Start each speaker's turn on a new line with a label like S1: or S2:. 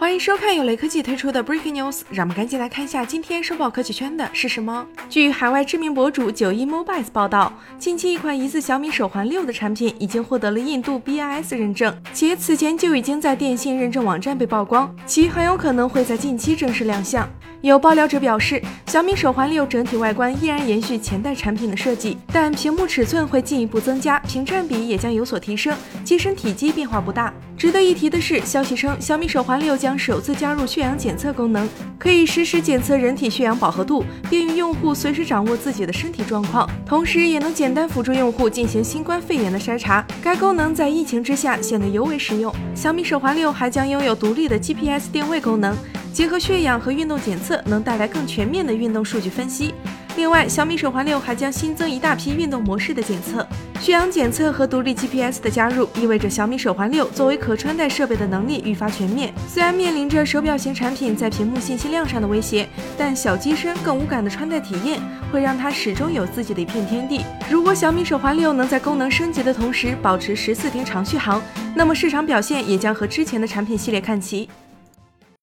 S1: 欢迎收看由雷科技推出的 Breaking News，让我们赶紧来看一下今天收报科技圈的是什么。据海外知名博主九一 Mobiles 报道，近期一款疑似小米手环六的产品已经获得了印度 BIS 认证，且此前就已经在电信认证网站被曝光，其很有可能会在近期正式亮相。有爆料者表示，小米手环六整体外观依然延续前代产品的设计，但屏幕尺寸会进一步增加，屏占比也将有所提升，机身体积变化不大。值得一提的是，消息称小米手环六将首次加入血氧检测功能，可以实时检测人体血氧饱和度，便于用户随时掌握自己的身体状况，同时也能简单辅助用户进行新冠肺炎的筛查。该功能在疫情之下显得尤为实用。小米手环六还将拥有独立的 GPS 定位功能。结合血氧和运动检测，能带来更全面的运动数据分析。另外，小米手环六还将新增一大批运动模式的检测、血氧检测和独立 GPS 的加入，意味着小米手环六作为可穿戴设备的能力愈发全面。虽然面临着手表型产品在屏幕信息量上的威胁，但小机身更无感的穿戴体验会让它始终有自己的一片天地。如果小米手环六能在功能升级的同时保持十四天长续航，那么市场表现也将和之前的产品系列看齐。